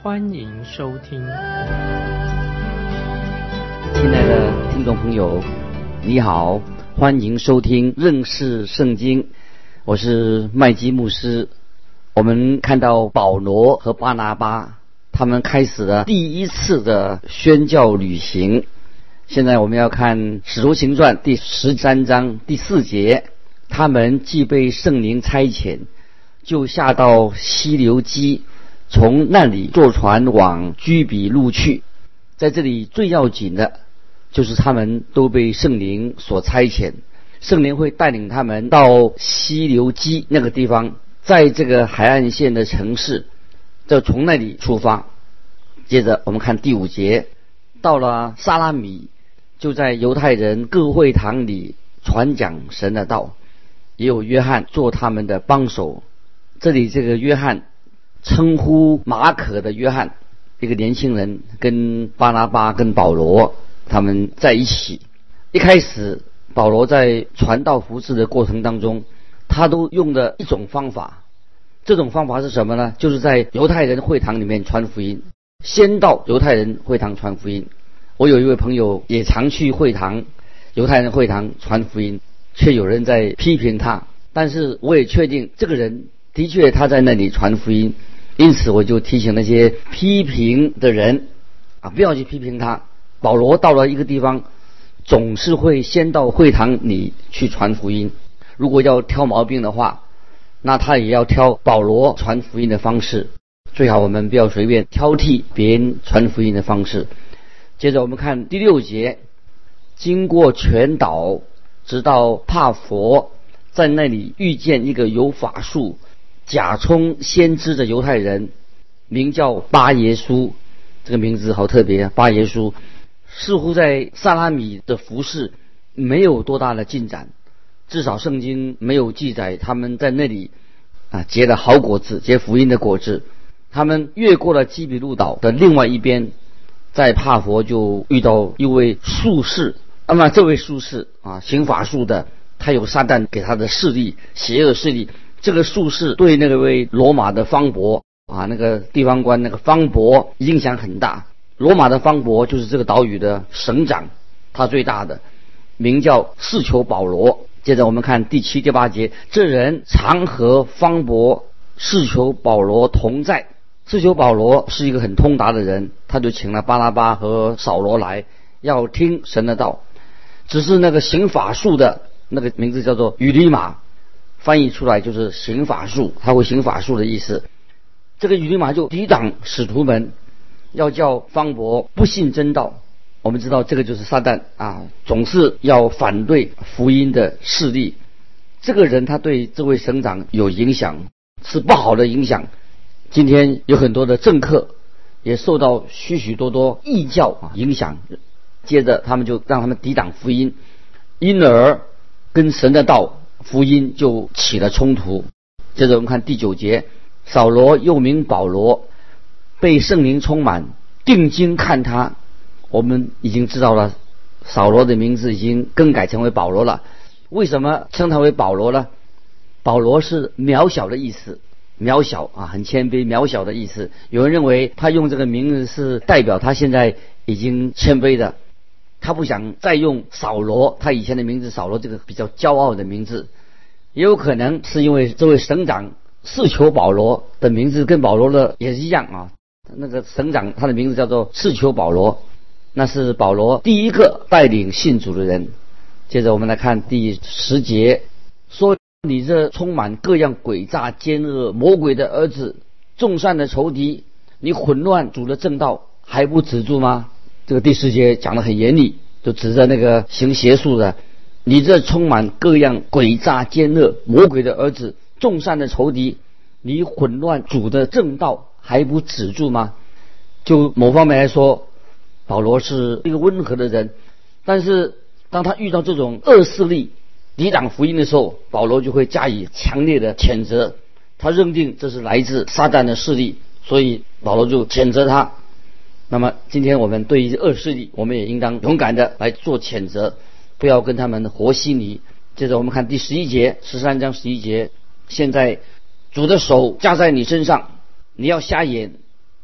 欢迎收听。亲爱的听众朋友，你好，欢迎收听认识圣经，我是麦基牧师。我们看到保罗和巴拿巴他们开始了第一次的宣教旅行。现在我们要看《使徒行传》第十三章第四节，他们既被圣灵差遣，就下到西流基，从那里坐船往居比路去。在这里最要紧的，就是他们都被圣灵所差遣，圣灵会带领他们到西流基那个地方。在这个海岸线的城市，就从那里出发。接着我们看第五节，到了萨拉米，就在犹太人各会堂里传讲神的道，也有约翰做他们的帮手。这里这个约翰称呼马可的约翰，一个年轻人，跟巴拿巴跟保罗他们在一起。一开始，保罗在传道服侍的过程当中。他都用的一种方法，这种方法是什么呢？就是在犹太人会堂里面传福音，先到犹太人会堂传福音。我有一位朋友也常去会堂，犹太人会堂传福音，却有人在批评他。但是我也确定这个人的确他在那里传福音，因此我就提醒那些批评的人啊，不要去批评他。保罗到了一个地方，总是会先到会堂里去传福音。如果要挑毛病的话，那他也要挑保罗传福音的方式。最好我们不要随便挑剔别人传福音的方式。接着我们看第六节，经过全岛，直到帕佛，在那里遇见一个有法术、假充先知的犹太人，名叫巴耶稣。这个名字好特别啊！巴耶稣似乎在萨拉米的服饰没有多大的进展。至少圣经没有记载他们在那里啊结了好果子，结福音的果子。他们越过了基比路岛的另外一边，在帕佛就遇到一位术士。那么这位术士啊，行法术的，他有撒旦给他的势力，邪恶势力。这个术士对那位罗马的方伯啊，那个地方官那个方伯影响很大。罗马的方伯就是这个岛屿的省长，他最大的名叫四求保罗。接着我们看第七、第八节，这人常和方伯、世求保罗同在。世求保罗是一个很通达的人，他就请了巴拉巴和扫罗来，要听神的道。只是那个行法术的那个名字叫做雨利马，翻译出来就是行法术，他会行法术的意思。这个雨利马就抵挡使徒们，要叫方伯不信真道。我们知道这个就是撒旦啊，总是要反对福音的势力。这个人他对这位省长有影响，是不好的影响。今天有很多的政客也受到许许多多异教影响，接着他们就让他们抵挡福音，因而跟神的道福音就起了冲突。接着我们看第九节，扫罗又名保罗，被圣灵充满，定睛看他。我们已经知道了，扫罗的名字已经更改成为保罗了。为什么称他为保罗呢？保罗是渺小的意思，渺小啊，很谦卑，渺小的意思。有人认为他用这个名字是代表他现在已经谦卑的，他不想再用扫罗，他以前的名字扫罗这个比较骄傲的名字。也有可能是因为这位省长是求保罗的名字跟保罗的也是一样啊，那个省长他的名字叫做是求保罗。那是保罗第一个带领信主的人。接着我们来看第十节，说：“你这充满各样诡诈、奸恶、魔鬼的儿子，众善的仇敌，你混乱主的正道还不止住吗？”这个第十节讲的很严厉，就指着那个行邪术的，你这充满各样诡诈、奸恶、魔鬼的儿子，众善的仇敌，你混乱主的正道还不止住吗？就某方面来说。保罗是一个温和的人，但是当他遇到这种恶势力抵挡福音的时候，保罗就会加以强烈的谴责。他认定这是来自撒旦的势力，所以保罗就谴责他。那么今天我们对于恶势力，我们也应当勇敢的来做谴责，不要跟他们和稀泥。接着我们看第十一节，十三章十一节。现在主的手架在你身上，你要瞎眼，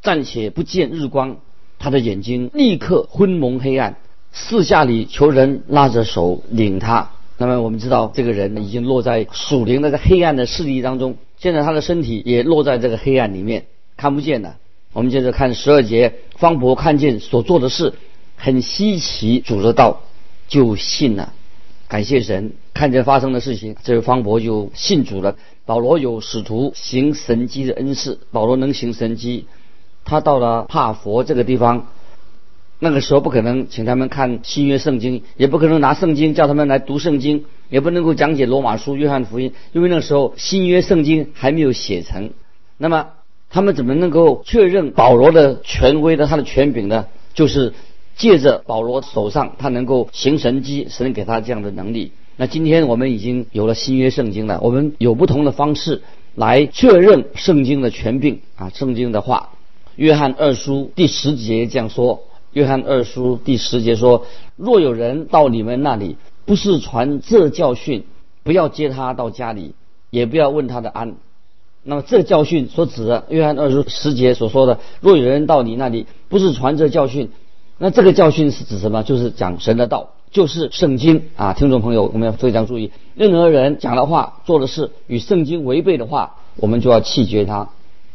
暂且不见日光。他的眼睛立刻昏蒙黑暗，四下里求人拉着手领他。那么我们知道，这个人已经落在属灵那个黑暗的势力当中，现在他的身体也落在这个黑暗里面，看不见了。我们接着看十二节，方伯看见所做的事很稀奇，主的道就信了，感谢神，看见发生的事情，这位方伯就信主了。保罗有使徒行神迹的恩赐，保罗能行神迹，他到了帕佛这个地方，那个时候不可能请他们看新约圣经，也不可能拿圣经叫他们来读圣经，也不能够讲解罗马书、约翰福音，因为那个时候新约圣经还没有写成。那么。他们怎么能够确认保罗的权威的他的权柄呢？就是借着保罗手上，他能够行神迹，神给他这样的能力。那今天我们已经有了新约圣经了，我们有不同的方式来确认圣经的权柄啊，圣经的话。约翰二书第十节这样说：约翰二书第十节说，若有人到你们那里，不是传这教训，不要接他到家里，也不要问他的安。那么这教训所指的，约翰二书十节所说的，若有人到你那里，不是传这教训，那这个教训是指什么？就是讲神的道，就是圣经啊！听众朋友，我们要非常注意，任何人讲的话、做的事与圣经违背的话，我们就要弃绝他，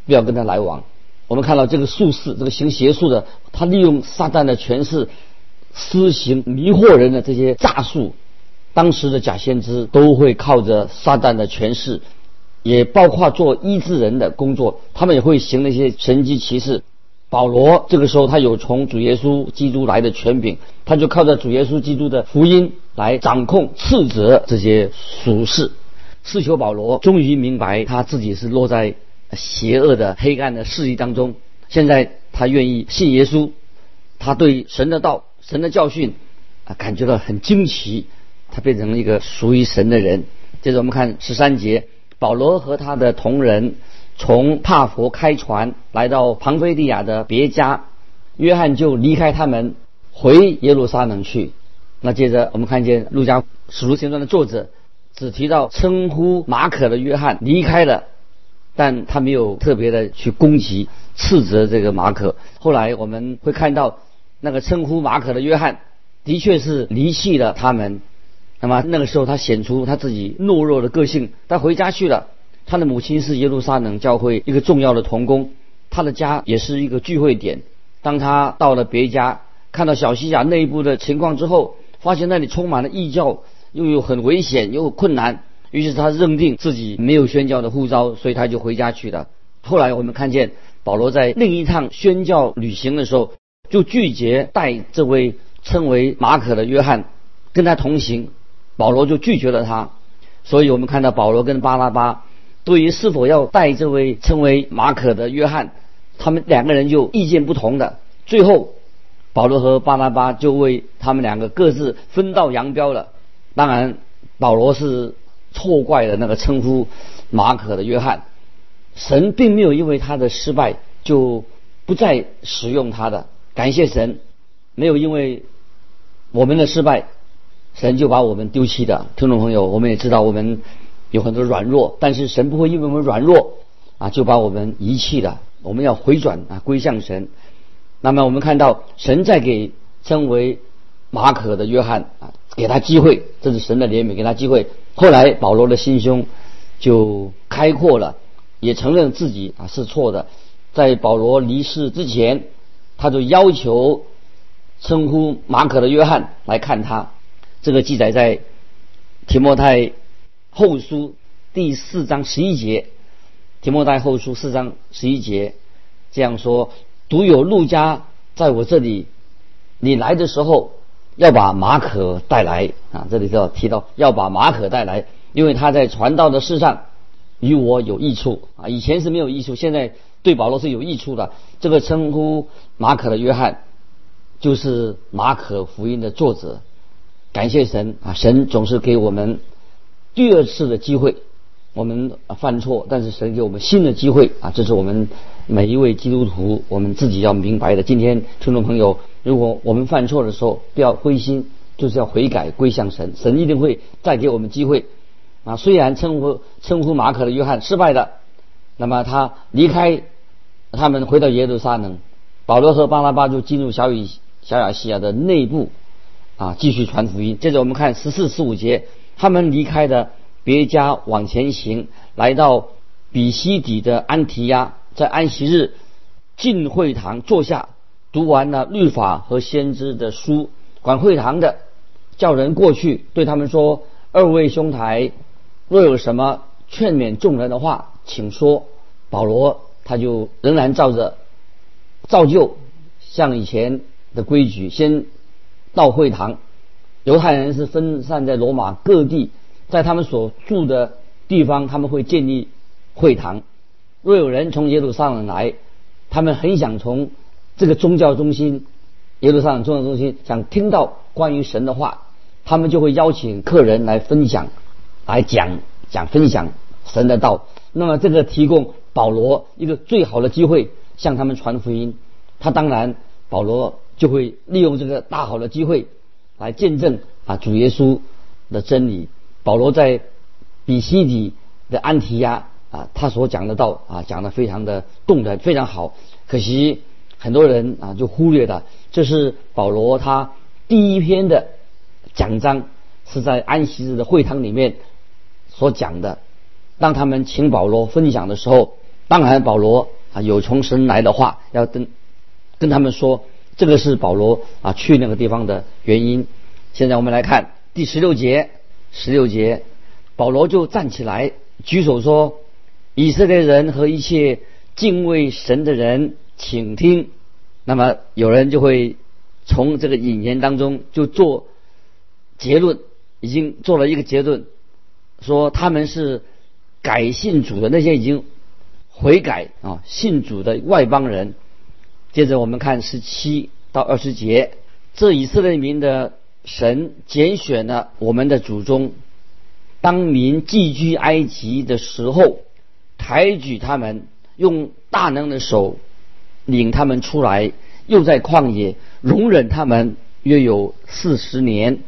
不要跟他来往。我们看到这个术士，这个行邪术的，他利用撒旦的权势，施行迷惑人的这些诈术。当时的假先知都会靠着撒旦的权势。也包括做医治人的工作，他们也会行那些神迹奇事。保罗这个时候他有从主耶稣基督来的权柄，他就靠着主耶稣基督的福音来掌控、斥责这些俗事。是求保罗终于明白他自己是落在邪恶的黑暗的势力当中，现在他愿意信耶稣，他对神的道、神的教训啊感觉到很惊奇，他变成了一个属于神的人。接着我们看十三节。保罗和他的同仁从帕佛开船来到庞菲利亚的别家，约翰就离开他们回耶路撒冷去。那接着我们看见路加使徒行传的作者只提到称呼马可的约翰离开了，但他没有特别的去攻击斥责这个马可。后来我们会看到那个称呼马可的约翰的确是离弃了他们。那么那个时候，他显出他自己懦弱的个性。他回家去了。他的母亲是耶路撒冷教会一个重要的童工，他的家也是一个聚会点。当他到了别家，看到小西亚内部的情况之后，发现那里充满了异教，又有很危险，又有困难。于是他认定自己没有宣教的护照，所以他就回家去了。后来我们看见保罗在另一趟宣教旅行的时候，就拒绝带这位称为马可的约翰跟他同行。保罗就拒绝了他，所以我们看到保罗跟巴拉巴对于是否要带这位称为马可的约翰，他们两个人就意见不同的。最后，保罗和巴拉巴就为他们两个各自分道扬镳了。当然，保罗是错怪了那个称呼马可的约翰，神并没有因为他的失败就不再使用他的。感谢神，没有因为我们的失败。神就把我们丢弃的，听众朋友，我们也知道我们有很多软弱，但是神不会因为我们软弱啊就把我们遗弃的。我们要回转啊，归向神。那么我们看到神在给称为马可的约翰啊，给他机会，这是神的怜悯，给他机会。后来保罗的心胸就开阔了，也承认自己啊是错的。在保罗离世之前，他就要求称呼马可的约翰来看他。这个记载在提摩太后书第四章十一节，提摩太后书四章十一节这样说：独有路加在我这里，你来的时候要把马可带来啊！这里就要提到要把马可带来，因为他在传道的事上与我有益处啊！以前是没有益处，现在对保罗是有益处的。这个称呼马可的约翰，就是马可福音的作者。感谢神啊，神总是给我们第二次的机会。我们犯错，但是神给我们新的机会啊！这是我们每一位基督徒我们自己要明白的。今天听众朋友，如果我们犯错的时候，不要灰心，就是要悔改归向神，神一定会再给我们机会啊！虽然称呼称呼马可的约翰失败的，那么他离开他们回到耶路撒冷，保罗和巴拉巴就进入小雨小亚细亚的内部啊，继续传福音。接着我们看十四十五节，他们离开的。别家往前行，来到比西底的安提亚，在安息日进会堂坐下，读完了律法和先知的书。管会堂的叫人过去，对他们说：“二位兄台，若有什么劝勉众人的话，请说。”保罗他就仍然照着照旧，像以前的规矩，先到会堂。犹太人是分散在罗马各地。在他们所住的地方，他们会建立会堂。若有人从耶路撒冷来，他们很想从这个宗教中心耶路撒冷宗教中心想听到关于神的话，他们就会邀请客人来分享，来讲讲分享神的道。那么这个提供保罗一个最好的机会向他们传福音。他当然保罗就会利用这个大好的机会来见证啊主耶稣的真理。保罗在比西底的安提亚啊，他所讲的道啊，讲的非常的动人，非常好。可惜很多人啊就忽略了，这是保罗他第一篇的讲章，是在安息日的会堂里面所讲的。当他们请保罗分享的时候，当然保罗啊有从神来的话要跟跟他们说，这个是保罗啊去那个地方的原因。现在我们来看第十六节。十六节，保罗就站起来举手说：“以色列人和一切敬畏神的人，请听。”那么有人就会从这个引言当中就做结论，已经做了一个结论，说他们是改信主的那些已经悔改啊信主的外邦人。接着我们看十七到二十节，这以色列民的。神拣选了我们的祖宗，当民寄居埃及的时候，抬举他们，用大能的手领他们出来，又在旷野容忍他们约有四十年，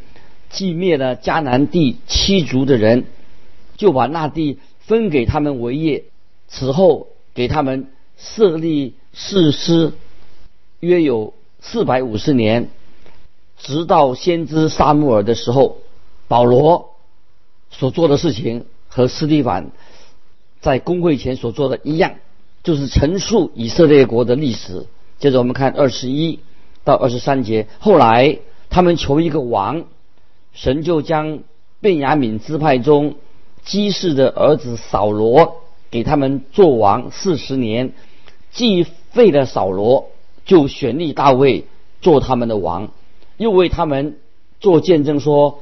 既灭了迦南地七族的人，就把那地分给他们为业。此后给他们设立士师，约有四百五十年。直到先知沙穆尔的时候，保罗所做的事情和斯蒂凡在公会前所做的一样，就是陈述以色列国的历史。接着我们看二十一到二十三节。后来他们求一个王，神就将便雅敏支派中基士的儿子扫罗给他们做王四十年，既废了扫罗，就选立大卫做他们的王。又为他们做见证，说：“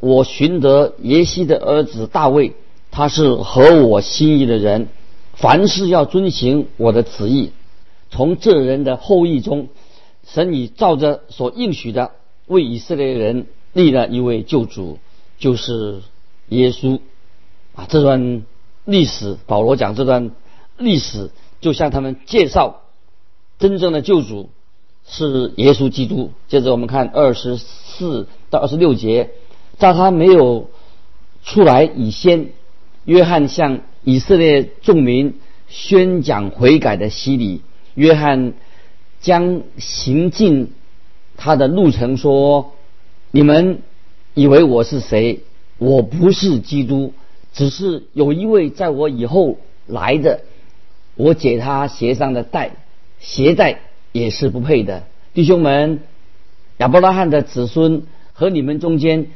我寻得耶西的儿子大卫，他是合我心意的人，凡事要遵行我的旨意。从这人的后裔中，神已照着所应许的，为以色列人立了一位救主，就是耶稣。”啊，这段历史，保罗讲这段历史，就向他们介绍真正的救主。是耶稣基督。接着我们看二十四到二十六节，在他没有出来以先，约翰向以色列众民宣讲悔改的洗礼。约翰将行进他的路程说：“你们以为我是谁？我不是基督，只是有一位在我以后来的，我解他鞋上的带，携带。”也是不配的，弟兄们，亚伯拉罕的子孙和你们中间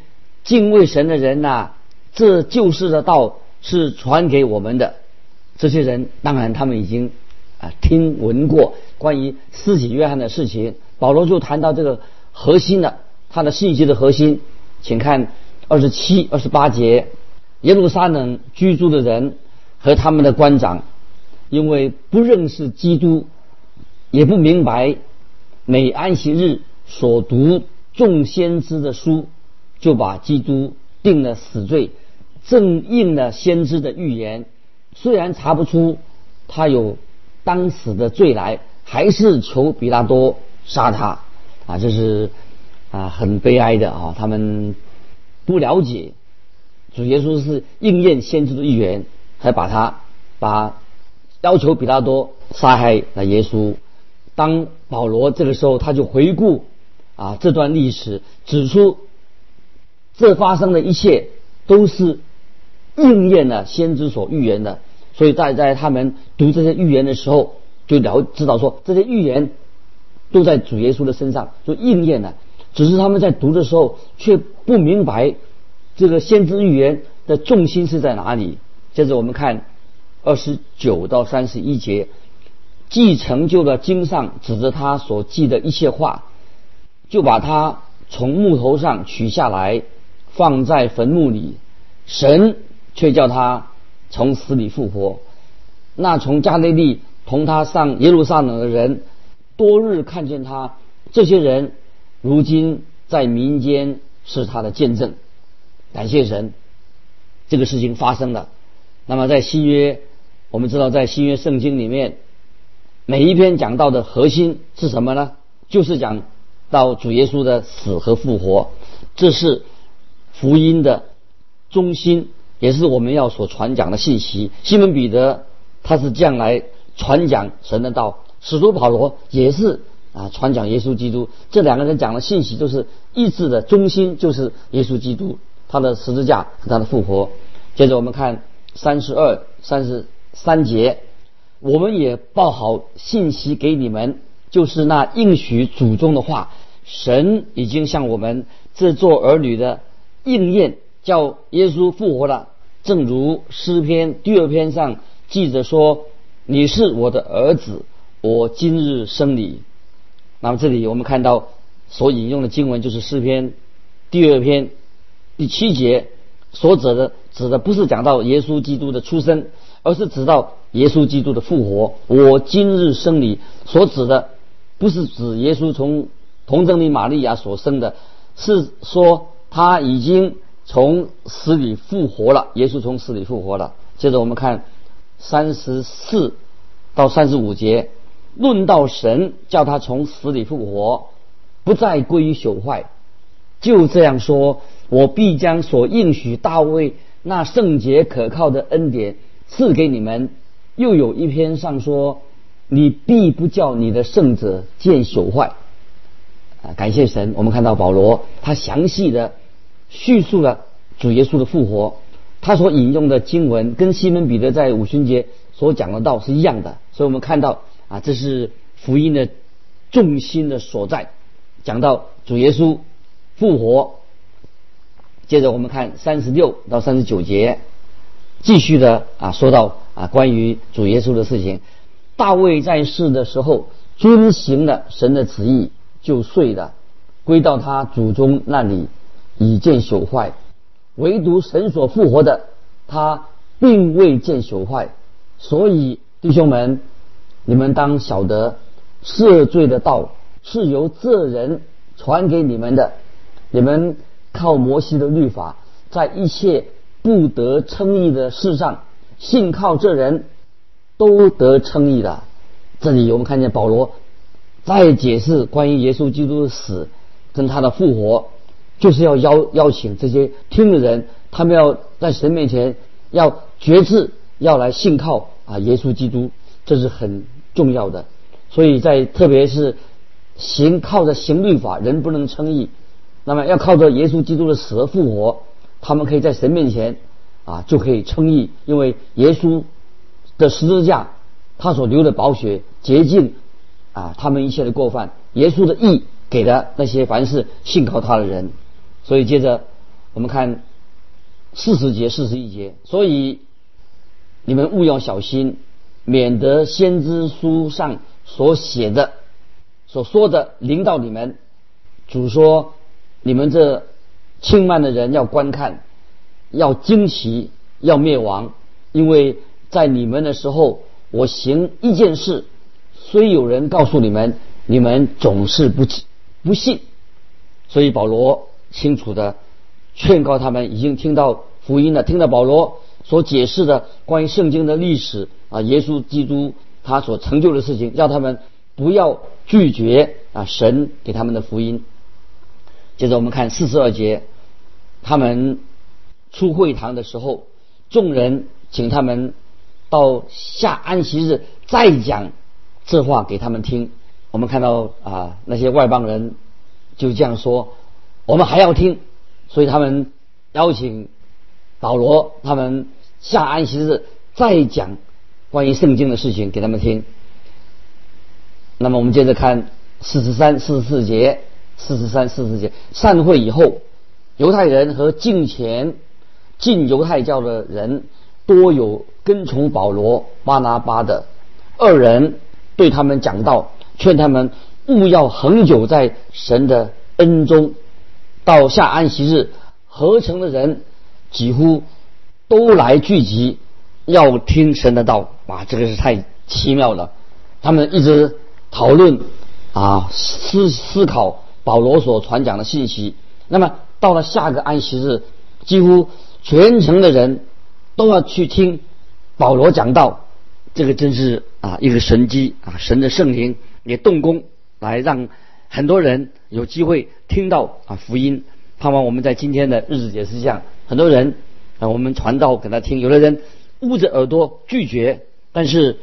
敬畏神的人呐，这救世的道是传给我们的。这些人当然他们已经啊听闻过关于施洗约翰的事情。保罗就谈到这个核心的，他的信息的核心，请看二十七、二十八节，耶路撒冷居住的人和他们的官长，因为不认识基督。也不明白，每安息日所读众先知的书，就把基督定了死罪，正应了先知的预言。虽然查不出他有当死的罪来，还是求比拉多杀他。啊，这是啊很悲哀的啊，他们不了解主耶稣是应验先知的预言，还把他把要求比拉多杀害了耶稣。当保罗这个时候，他就回顾啊这段历史，指出这发生的一切都是应验了先知所预言的。所以在在他们读这些预言的时候，就了知道说这些预言都在主耶稣的身上就应验了。只是他们在读的时候却不明白这个先知预言的重心是在哪里。接着我们看二十九到三十一节。既成就了经上指着他所记的一切话，就把他从木头上取下来，放在坟墓里。神却叫他从死里复活。那从加利利同他上耶路撒冷的人，多日看见他。这些人如今在民间是他的见证。感谢神，这个事情发生了。那么在新约，我们知道在新约圣经里面。每一篇讲到的核心是什么呢？就是讲到主耶稣的死和复活，这是福音的中心，也是我们要所传讲的信息。西门彼得他是将来传讲神的道，使徒保罗也是啊传讲耶稣基督。这两个人讲的信息都是意志的中心，就是耶稣基督他的十字架和他的复活。接着我们看三十二、三十三节。我们也报好信息给你们，就是那应许祖宗的话，神已经向我们这做儿女的应验，叫耶稣复活了。正如诗篇第二篇上记着说：“你是我的儿子，我今日生你。”那么这里我们看到所引用的经文就是诗篇第二篇第七节所指的，指的不是讲到耶稣基督的出生。而是指到耶稣基督的复活。我今日生你所指的，不是指耶稣从童贞女玛利亚所生的，是说他已经从死里复活了。耶稣从死里复活了。接着我们看三十四到三十五节，论到神叫他从死里复活，不再归于朽坏，就这样说：我必将所应许大卫那圣洁可靠的恩典。赐给你们，又有一篇上说，你必不叫你的圣者见朽坏。啊，感谢神！我们看到保罗他详细的叙述了主耶稣的复活，他所引用的经文跟西门彼得在五旬节所讲的道是一样的，所以我们看到啊，这是福音的重心的所在，讲到主耶稣复活。接着我们看三十六到三十九节。继续的啊，说到啊，关于主耶稣的事情，大卫在世的时候遵行了神的旨意，就睡了，归到他祖宗那里，已见朽坏。唯独神所复活的，他并未见朽坏。所以弟兄们，你们当晓得，赦罪的道是由这人传给你们的。你们靠摩西的律法，在一切。不得称义的事上，信靠这人都得称义的。这里我们看见保罗再解释关于耶稣基督的死跟他的复活，就是要邀邀请这些听的人，他们要在神面前要决志，要来信靠啊耶稣基督，这是很重要的。所以在特别是行靠着行律法，人不能称义，那么要靠着耶稣基督的死而复活。他们可以在神面前啊，就可以称义，因为耶稣的十字架，他所流的宝血洁净啊，他们一切的过犯。耶稣的义给的那些凡是信靠他的人。所以接着我们看四十节、四十一节。所以你们务要小心，免得先知书上所写的、所说的领导你们。主说：你们这。轻慢的人要观看，要惊奇，要灭亡，因为在你们的时候，我行一件事，虽有人告诉你们，你们总是不不信。所以保罗清楚的劝告他们，已经听到福音了，听到保罗所解释的关于圣经的历史啊，耶稣基督他所成就的事情，让他们不要拒绝啊神给他们的福音。接着我们看四十二节，他们出会堂的时候，众人请他们到下安息日再讲这话给他们听。我们看到啊那些外邦人就这样说，我们还要听，所以他们邀请保罗他们下安息日再讲关于圣经的事情给他们听。那么我们接着看四十三、四十四节。四十三、四十四节，散会以后，犹太人和敬前进犹太教的人多有跟从保罗、巴拿巴的二人，对他们讲道，劝他们勿要恒久在神的恩中。到下安息日，合成的人几乎都来聚集，要听神的道。哇，这个是太奇妙了！他们一直讨论啊，思思考。保罗所传讲的信息，那么到了下个安息日，几乎全城的人都要去听保罗讲道，这个真是啊一个神机啊，神的圣灵也动工来让很多人有机会听到啊福音。盼望我们在今天的日子也是这样，很多人啊我们传道给他听，有的人捂着耳朵拒绝，但是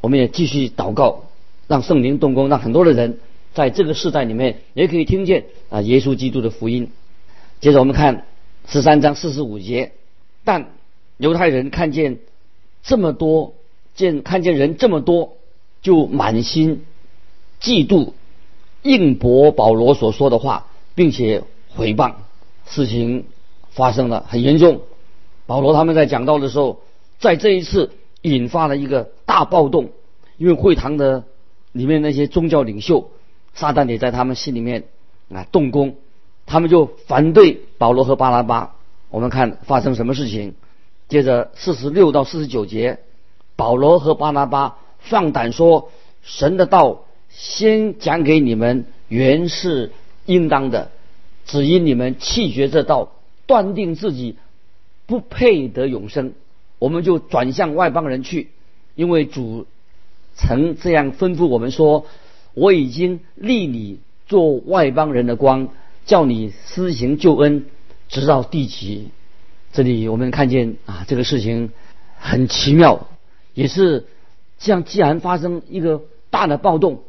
我们也继续祷告，让圣灵动工，让很多的人。在这个时代里面，也可以听见啊耶稣基督的福音。接着我们看十三章四十五节，但犹太人看见这么多，见看见人这么多，就满心嫉妒，应驳保罗所说的话，并且毁谤。事情发生了很严重，保罗他们在讲道的时候，在这一次引发了一个大暴动，因为会堂的里面那些宗教领袖。撒旦也在他们心里面啊动工，他们就反对保罗和巴拉巴。我们看发生什么事情？接着四十六到四十九节，保罗和巴拉巴放胆说：“神的道先讲给你们，原是应当的；只因你们弃绝这道，断定自己不配得永生，我们就转向外邦人去，因为主曾这样吩咐我们说。”我已经立你做外邦人的光，叫你施行救恩，直到地极。这里我们看见啊，这个事情很奇妙，也是这样。既然发生一个大的暴动，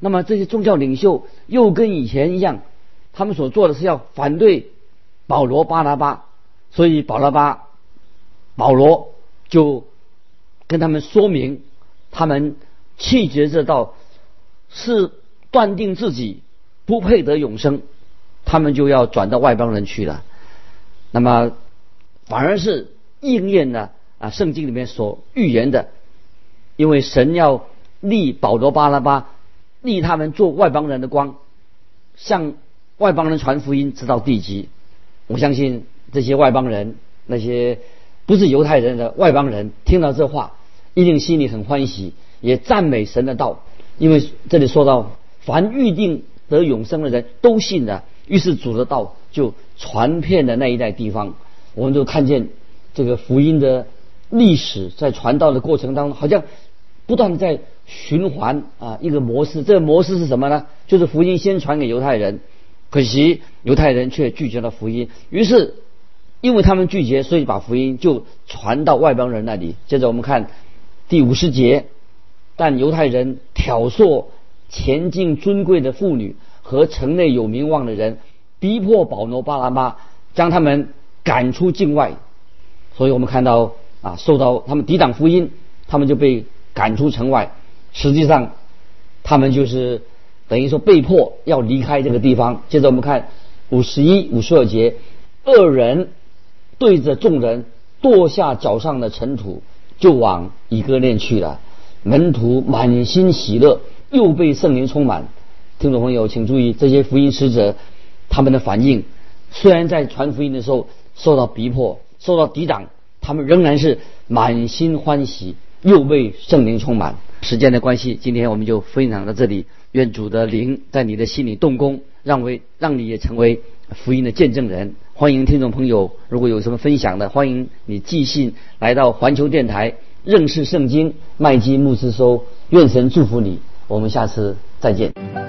那么这些宗教领袖又跟以前一样，他们所做的是要反对保罗、巴拿巴，所以保罗巴、保罗就跟他们说明，他们弃绝这道。是断定自己不配得永生，他们就要转到外邦人去了。那么反而是应验了啊圣经里面所预言的，因为神要立保罗巴拉巴，立他们做外邦人的光，向外邦人传福音，直到地极。我相信这些外邦人，那些不是犹太人的外邦人，听到这话，一定心里很欢喜，也赞美神的道。因为这里说到，凡预定得永生的人都信的，于是主的道就传遍了那一带地方。我们就看见这个福音的历史在传道的过程当中，好像不断在循环啊一个模式。这个模式是什么呢？就是福音先传给犹太人，可惜犹太人却拒绝了福音。于是因为他们拒绝，所以把福音就传到外邦人那里。接着我们看第五十节。但犹太人挑唆前进尊贵的妇女和城内有名望的人，逼迫保罗、巴拉巴，将他们赶出境外。所以我们看到啊，受到他们抵挡福音，他们就被赶出城外。实际上，他们就是等于说被迫要离开这个地方。接着我们看五十一、五十二节，二人对着众人跺下脚上的尘土，就往以哥念去了。门徒满心喜乐，又被圣灵充满。听众朋友，请注意这些福音使者他们的反应。虽然在传福音的时候受到逼迫、受到抵挡，他们仍然是满心欢喜，又被圣灵充满。时间的关系，今天我们就分享到这里。愿主的灵在你的心里动工。让为让你也成为福音的见证人。欢迎听众朋友，如果有什么分享的，欢迎你寄信来到环球电台认识圣经麦基牧师收。愿神祝福你，我们下次再见。